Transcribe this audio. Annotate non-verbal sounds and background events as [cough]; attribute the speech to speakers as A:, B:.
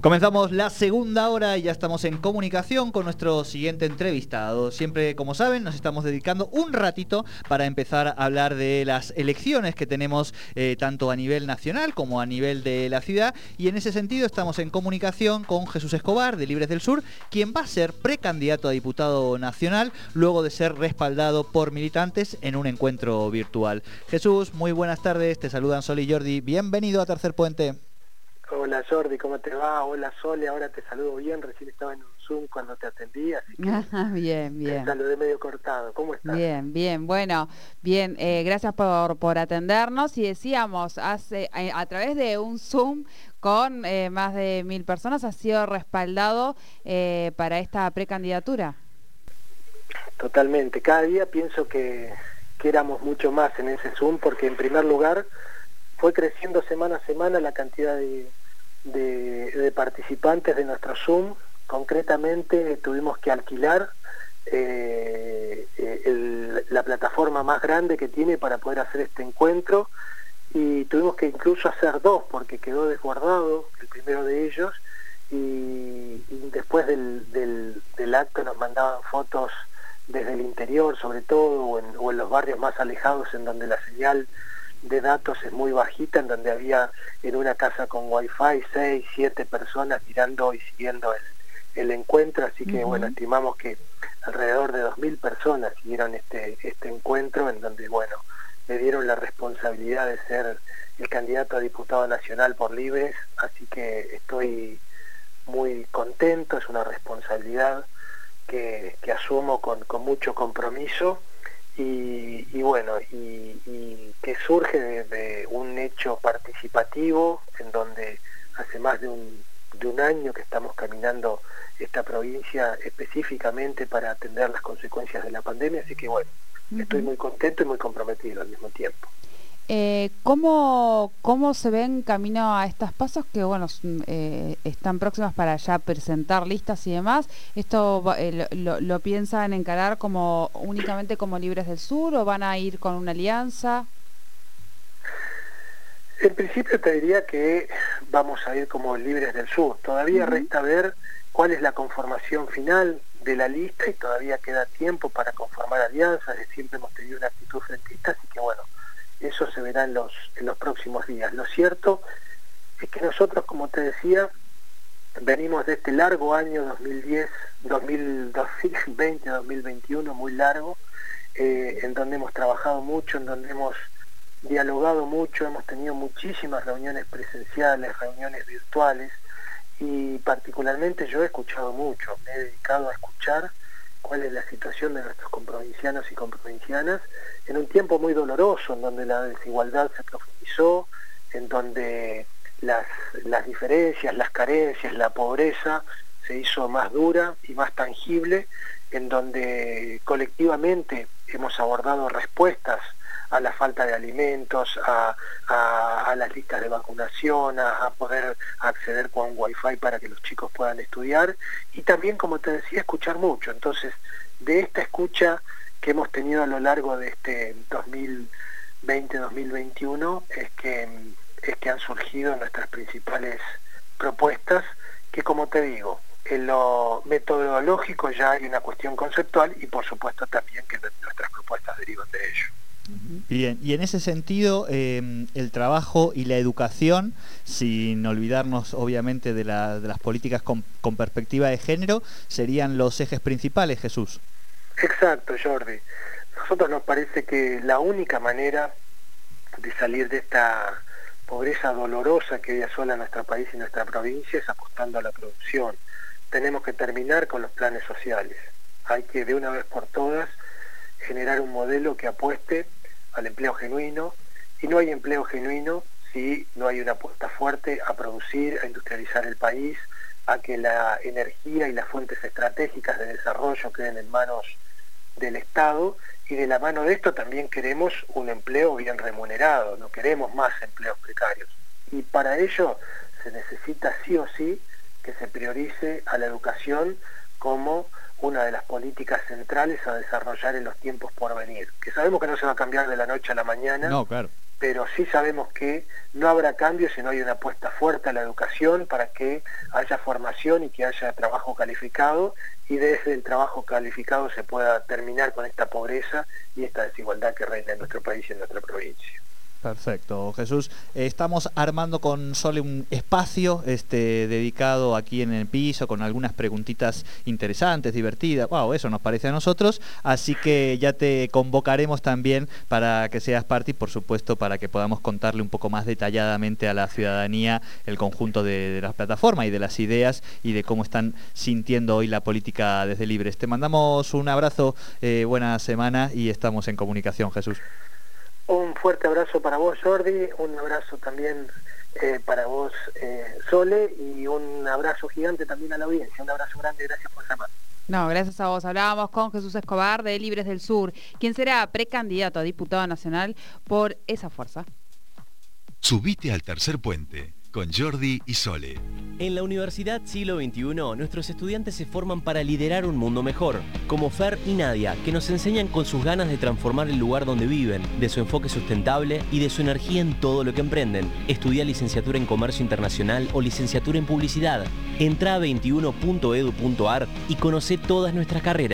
A: Comenzamos la segunda hora y ya estamos en comunicación con nuestro siguiente entrevistado. Siempre, como saben, nos estamos dedicando un ratito para empezar a hablar de las elecciones que tenemos eh, tanto a nivel nacional como a nivel de la ciudad. Y en ese sentido estamos en comunicación con Jesús Escobar de Libres del Sur, quien va a ser precandidato a diputado nacional luego de ser respaldado por militantes en un encuentro virtual. Jesús, muy buenas tardes. Te saludan Sol y Jordi. Bienvenido a Tercer Puente.
B: Hola Jordi, ¿cómo te va? Hola Sole, ahora te saludo bien, recién estaba en un Zoom cuando te atendí, así que
C: bien, [laughs] bien.
B: te saludé medio cortado. ¿Cómo estás?
C: Bien, bien, bueno, bien, eh, gracias por, por atendernos y decíamos, hace eh, a través de un Zoom con eh, más de mil personas ha sido respaldado para esta precandidatura.
B: Totalmente, cada día pienso que, que éramos mucho más en ese Zoom porque en primer lugar fue creciendo semana a semana la cantidad de de, participantes de nuestro Zoom. Concretamente tuvimos que alquilar eh, eh, la plataforma más grande que tiene para poder hacer este encuentro y tuvimos que incluso hacer dos porque quedó desguardado el primero de ellos y, después del, del, acto nos mandaban fotos desde el interior sobre todo o en, o en los barrios más alejados en donde la señal de datos es muy bajita, en donde había en una casa con wifi seis, siete personas mirando y siguiendo el, el encuentro, así que bueno, estimamos que alrededor de 2.000 personas siguieron este, este encuentro en donde bueno, me dieron la responsabilidad de ser el candidato a diputado nacional por Libres, así que estoy muy contento, es una responsabilidad que, que asumo con, con mucho compromiso y, bueno, y, que surge de, un hecho participativo en donde hace más de un, de un año que estamos caminando esta provincia específicamente para atender las consecuencias de la pandemia, así que bueno, estoy muy contento y muy comprometido al mismo tiempo.
C: Eh, ¿cómo, ¿Cómo se ven camino a estas pasos que bueno eh, están próximas para ya presentar listas y demás? ¿Esto eh, lo, piensan encarar como únicamente como Libres del Sur o van a ir con una alianza?
B: En principio te diría que vamos a ir como Libres del Sur. Todavía resta ver cuál es la conformación final de la lista y todavía queda tiempo para conformar alianzas. Siempre hemos tenido una actitud frentista, así que bueno, eso se verá en los, en los próximos días. Lo cierto es que nosotros, como te decía, venimos de este largo año 2010, 2020, 2021, muy largo, eh, en donde hemos trabajado mucho, en donde hemos dialogado mucho, hemos tenido muchísimas reuniones presenciales, reuniones virtuales, y particularmente yo he escuchado mucho, me he dedicado a escuchar cuál es la situación de nuestros comprovincianos y comprovincianas en un tiempo muy doloroso, en donde la desigualdad se profundizó, en donde las, las diferencias, las carencias, la pobreza se hizo más dura y más tangible, en donde colectivamente hemos abordado respuestas a la falta de alimentos, a, las listas de vacunación, a, poder acceder con wifi para que los chicos puedan estudiar y también, como te decía, escuchar mucho. Entonces, de esta escucha que hemos tenido a lo largo de este 2020-2021 es que, es que han surgido nuestras principales propuestas que, como te digo, en lo metodológico ya hay una cuestión conceptual y por supuesto también que nuestras propuestas derivan de ello.
A: Bien, y en ese sentido, em, el trabajo y la educación, sin olvidarnos obviamente de, las políticas con, perspectiva de género, serían los ejes principales, Jesús.
B: Exacto, Jordi. Nosotros nos parece que la única manera de salir de esta pobreza dolorosa que hoy asola nuestro país y nuestra provincia es apostando a la producción. Tenemos que terminar con los planes sociales. Hay que de una vez por todas generar un modelo que apueste al empleo genuino y no hay empleo genuino si no hay una apuesta fuerte a producir, a industrializar el país, a que la energía y las fuentes estratégicas de desarrollo queden en manos del Estado y de la mano de esto también queremos un empleo bien remunerado, no queremos más empleos precarios. Y para ello se necesita sí o sí que se priorice a la educación como una de las políticas centrales a desarrollar en los tiempos por venir, que sabemos que no se va a cambiar de la noche a la mañana,
A: no, claro.
B: pero sí sabemos que no habrá cambio si no hay una apuesta fuerte a la educación para que haya formación y que haya trabajo calificado y desde el trabajo calificado se pueda terminar con esta pobreza y esta desigualdad que reina en nuestro país y en nuestra provincia.
A: Perfecto, Jesús. Estamos armando con Sole un espacio este, dedicado aquí en el piso con algunas preguntitas interesantes, divertidas. Wow, eso nos parece a nosotros. Así que ya te convocaremos también para que seas parte y, por supuesto, para que podamos contarle un poco más detalladamente a la ciudadanía el conjunto de, las plataformas y de las ideas y de cómo están sintiendo hoy la política desde Libres. Te mandamos un abrazo, eh, buena semana y estamos en comunicación, Jesús.
B: Un fuerte abrazo para vos, Jordi, un abrazo también eh, para vos, eh, Sole, y un abrazo gigante también a la audiencia. Un abrazo grande, gracias por llamar.
C: No, gracias a vos. Hablábamos con Jesús Escobar de Libres del Sur, quien será precandidato a diputado nacional por esa fuerza.
D: Subite al tercer puente con Jordi y Sole.
E: En la Universidad Siglo XXI, nuestros estudiantes se forman para liderar un mundo mejor, como Fer y Nadia, que nos enseñan con sus ganas de transformar el lugar donde viven, de su enfoque sustentable y de su energía en todo lo que emprenden. Estudia licenciatura en Comercio Internacional o licenciatura en Publicidad. Entra a 21.edu.ar y conoce todas nuestras carreras.